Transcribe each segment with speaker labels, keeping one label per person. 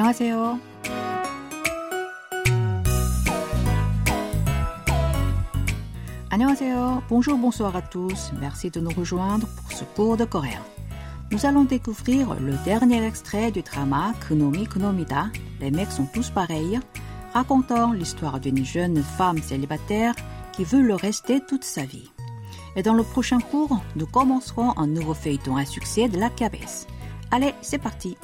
Speaker 1: 안녕하세요. 안녕하세요. Bonjour, bonsoir à tous. Merci de nous rejoindre pour ce cours de coréen. Nous allons découvrir le dernier extrait du drama Kunomi Kunomida. Les mecs sont tous pareils, racontant l'histoire d'une jeune femme célibataire qui veut le rester toute sa vie. Et dans le prochain cours, nous commencerons un nouveau feuilleton à succès de la KBS. Allez, c'est parti!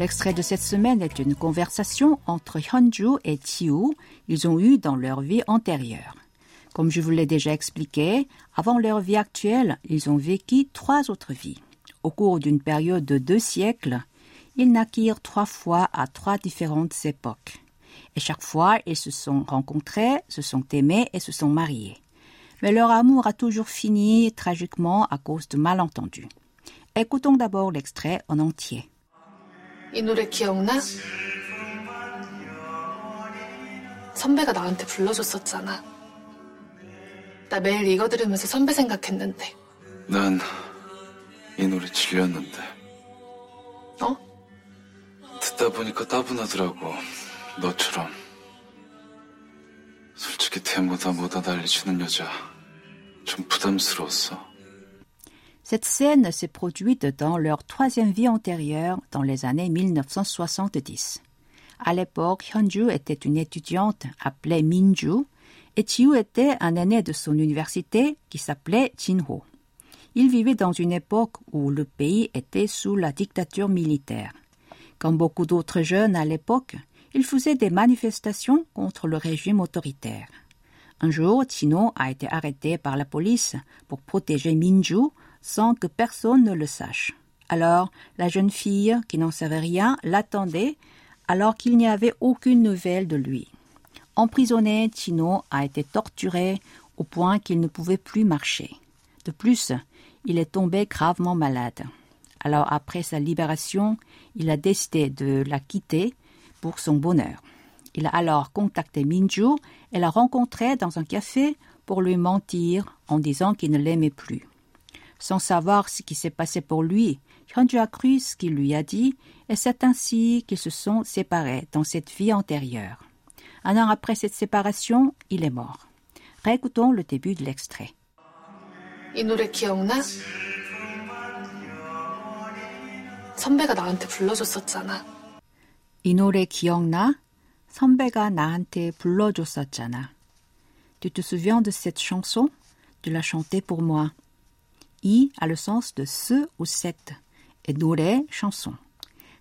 Speaker 1: L'extrait de cette semaine est une conversation entre Hyunju et Chiu. Ils ont eu dans leur vie antérieure. Comme je vous l'ai déjà expliqué, avant leur vie actuelle, ils ont vécu trois autres vies. Au cours d'une période de deux siècles, ils naquirent trois fois à trois différentes époques. Et chaque fois, ils se sont rencontrés, se sont aimés et se sont mariés. Mais leur amour a toujours fini tragiquement à cause de malentendus. Écoutons d'abord l'extrait en entier.
Speaker 2: 이 노래 기억나? 선배가 나한테 불러줬었잖아. 나 매일 이거 들으면서 선배 생각했는데.
Speaker 3: 난 이 노래 질렸는데
Speaker 2: 어?
Speaker 3: 듣다 보니까 따분하더라고 너처럼 솔직히 대모다 뭐다 난리치는 여자 좀 부담스러웠어
Speaker 1: Cette scène s'est produite dans leur troisième vie antérieure dans les années 1970. À l'époque, Hyunju était une étudiante appelée Minju et Chiu était un aîné de son université qui s'appelait Jinho. Il vivait dans une époque où le pays était sous la dictature militaire. Comme beaucoup d'autres jeunes à l'époque, il faisait des manifestations contre le régime autoritaire. Un jour, Chino a été arrêté par la police pour protéger Minju sans que personne ne le sache. Alors, la jeune fille, qui n'en savait rien, l'attendait alors qu'il n'y avait aucune nouvelle de lui. Emprisonné, Chino a été torturé au point qu'il ne pouvait plus marcher. De plus, il est tombé gravement malade. Alors après sa libération, il a décidé de la quitter pour son bonheur. Il a alors contacté Minju et l'a rencontré dans un café pour lui mentir en disant qu'il ne l'aimait plus. Sans savoir ce qui s'est passé pour lui, Hyunju a cru ce qu'il lui a dit et c'est ainsi qu'ils se sont séparés dans cette vie antérieure. Un an après cette séparation, il est mort. Réécoutons le début de l'extrait.
Speaker 2: 이 노래 기억나? 선배가 나한테 불러줬었잖아.
Speaker 1: 이 노래 기억나? 선배가 나한테 불러줬었잖아. Tu te souviens de cette chanson? Tu l'as chantée pour moi. I a le sens de ce ou cette et 노래, chanson.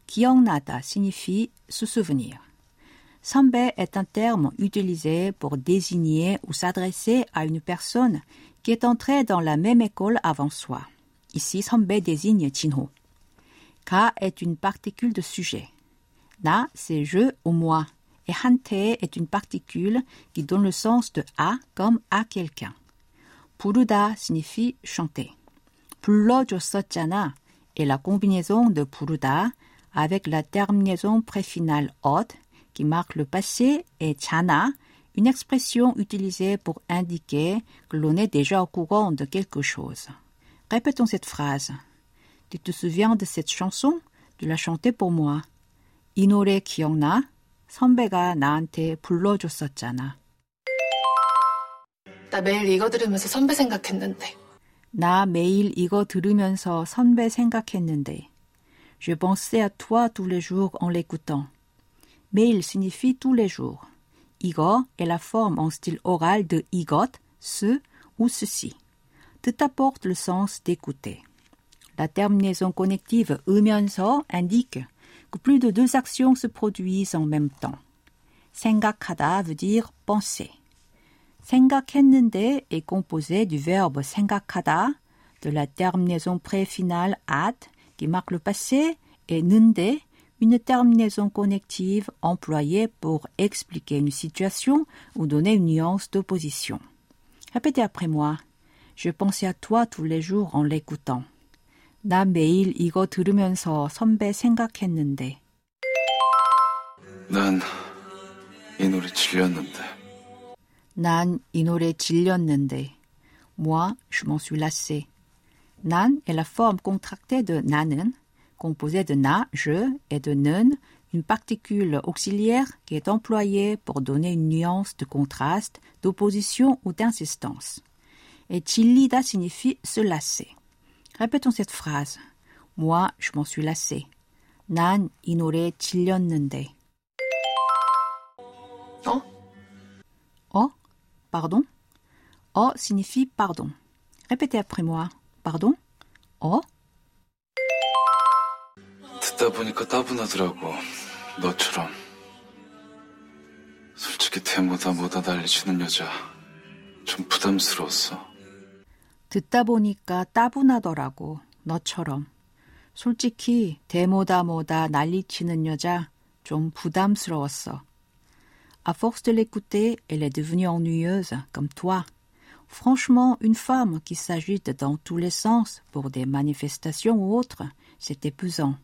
Speaker 1: 기억나다 signifie se souvenir. 선배 est un terme utilisé pour désigner ou s'adresser à une personne qui est entrée dans la même école avant soi. Ici, 선배 désigne Jinho. Ka est une particule de sujet. Na, c'est je ou moi. Et 한테 est une particule qui donne le sens de à comme à quelqu'un. 부르다 signifie chanter. 불러줬었잖아 est la combinaison de 부르다 avec la terminaison préfinale ot qui marque le passé et 잖아 une expression utilisée pour indiquer que l'on est déjà au courant de quelque chose. Répétons cette phrase. Tu te souviens de cette chanson? Tu l'as chantée pour moi. 이 노래 기억나? 선배가 나한테 불러줬었잖아.
Speaker 2: 나 매일 이거 들으면서 선배 생각했는데.
Speaker 1: 나 매일 이거 들으면서 선배 생각했는데. Je pensais à toi tous les jours en l'écoutant. 매일 signifie tous les jours. 이거 est la forme en style oral de 이것, ce ou ceci. Tout apporte le sens d'écouter. La terminaison connective 으면서 indique que plus de deux actions se produisent en même temps. 생각하다 veut dire penser. 생각했는데 est composé du verbe 생각하다, de la terminaison préfinale at qui marque le passé et 는데 une terminaison connective employée pour expliquer une situation ou donner une nuance d'opposition. Répétez après moi. Je pensais à toi tous les jours en l'écoutant. 나 매일 이거 들으면서 선배 생각했는데.
Speaker 3: 난 이 노래 질렸는데
Speaker 1: 난 이 노래 질렸는데. Moi, je m'en suis lassé. Nan est la forme contractée de nanen, composée de na, je, et de nen, une particule auxiliaire qui est employée pour donner une nuance de contraste, d'opposition ou d'insistance. Et chillida signifie se lasser. Répétons cette phrase. Moi, je m'en suis lassé. 난 이 노래 질렸는데.
Speaker 2: 어?
Speaker 1: Pardon. Oh signifie pardon. Répétez après moi. Pardon. Oh.
Speaker 3: 듣다 보니까 따분하더라고. 너처럼. 솔직히 대모다 뭐다 난리치는 여자. 좀 부담스러웠어.
Speaker 1: 듣다 보니까 따분하더라고. 너처럼. 솔직히 대모다 뭐다 난리치는 여자 좀 부담스러웠어. À force de l'écouter, elle est devenue ennuyeuse, comme toi. Franchement, une femme qui s'agite dans tous les sens pour des manifestations ou autres, c'est épuisant.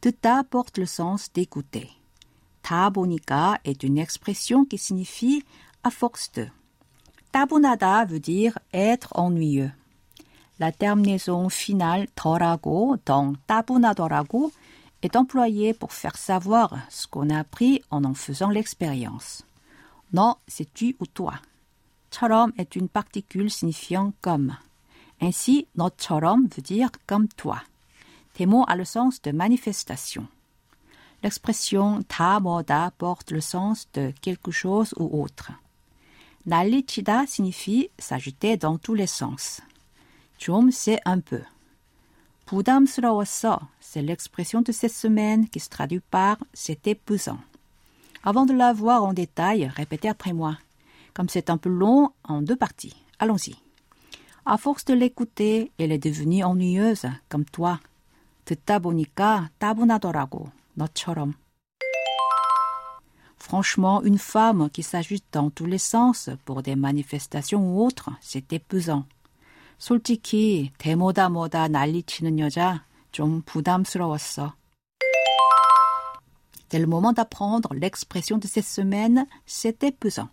Speaker 1: Teta porte le sens d'écouter. Tabonica est une expression qui signifie à force de. Tabunada veut dire être ennuyeux. La terminaison finale torago dans tabunadorago donc 따분하더라고, est employée pour faire savoir ce qu'on a appris en en faisant l'expérience. Non, c'est tu ou toi. 처럼 est une particule signifiant comme. Ainsi, 너처럼 veut dire comme toi. Tes mots a le sens de manifestation. L'expression 다 뭐다 porte le sens de quelque chose ou autre. 난리치다 signifie s'agiter dans tous les sens. 좀, c'est un peu. 부담스러웠어, c'est l'expression de cette semaine qui se traduit par c'était pesant. Avant de la voir en détail, répétez après moi. Comme c'est un peu long, en deux parties. Allons-y. À force de l'écouter, elle est devenue ennuyeuse, comme toi. 듣다 보니까 따분하더라고, 너처럼. Franchement, une femme qui s'agite dans tous les sens pour des manifestations ou autres, c'est épuisant. 솔직히 대모다 뭐다 난리치는 여자 좀 부담스러웠어. C'est le moment d'apprendre l'expression de cette semaine, c'est épuisant.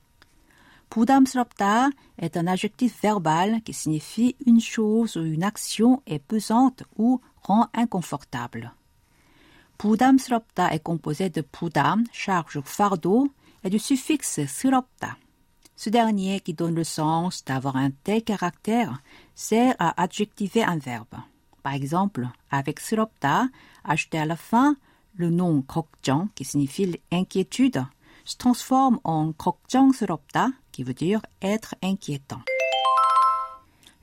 Speaker 1: 부담스럽다 est un adjectif verbal qui signifie une chose ou une action est pesante ou rend inconfortable. 부담스럽다 est composé de 부담, charge ou fardeau, et du suffixe 스럽다. Ce dernier, qui donne le sens d'avoir un tel caractère, sert à adjectiver un verbe. Par exemple, avec 스럽다, ajouté à la fin, le nom 걱정, qui signifie inquiétude, se transforme en 걱정스럽다, qui veut dire être inquiétant.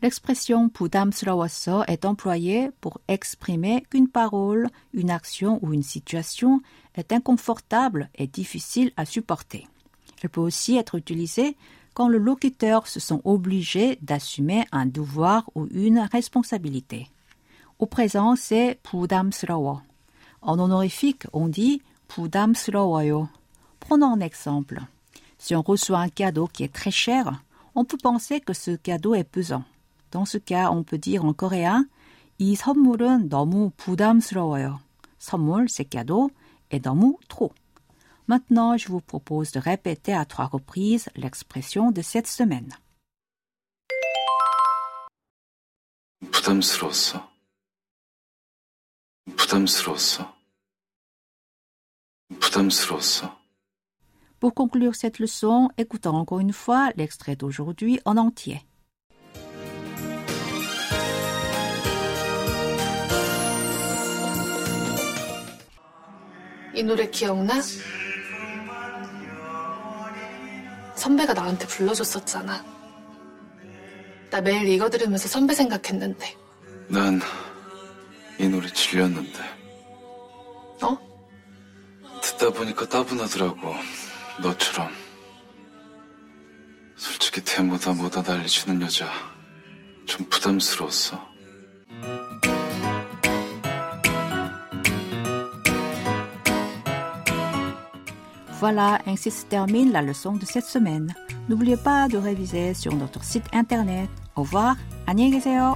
Speaker 1: L'expression 부담스러웠어 est employée pour exprimer qu'une parole, une action ou une situation est inconfortable et difficile à supporter. Elle peut aussi être utilisée quand le locuteur se sent obligé d'assumer un devoir ou une responsabilité. Au présent, c'est 부담스러워. En honorifique, on dit 부담스러워요. Prenons un exemple. Si on reçoit un cadeau qui est très cher, on peut penser que ce cadeau est pesant. Dans ce cas, on peut dire en coréen 이 선물은 너무 부담스러워요. 선물, c'est cadeau, et 너무 trop. Maintenant, je vous propose de répéter à trois reprises l'expression de cette semaine.
Speaker 3: 부담스러웠어. 부담스러웠어. 부담스러웠어.
Speaker 1: Pour conclure cette leçon, écoutons encore une fois l'extrait d'aujourd'hui en entier.
Speaker 2: 이 노래 기억나? 선배가 나한테 불러줬었잖아. 나 매일 이거 들으면서 선배 생각했는데.
Speaker 3: 난 이 노래 질렸는데.
Speaker 2: 어?
Speaker 3: 듣다 보니까 따분하더라고. 너처럼. 솔직히 대모다 뭐다 난리치는 여자. 좀 부담스러웠어.
Speaker 1: Voilà, ainsi se termine la leçon de cette semaine. N'oubliez pas de réviser sur notre site internet. Au revoir, 안녕히 계세요.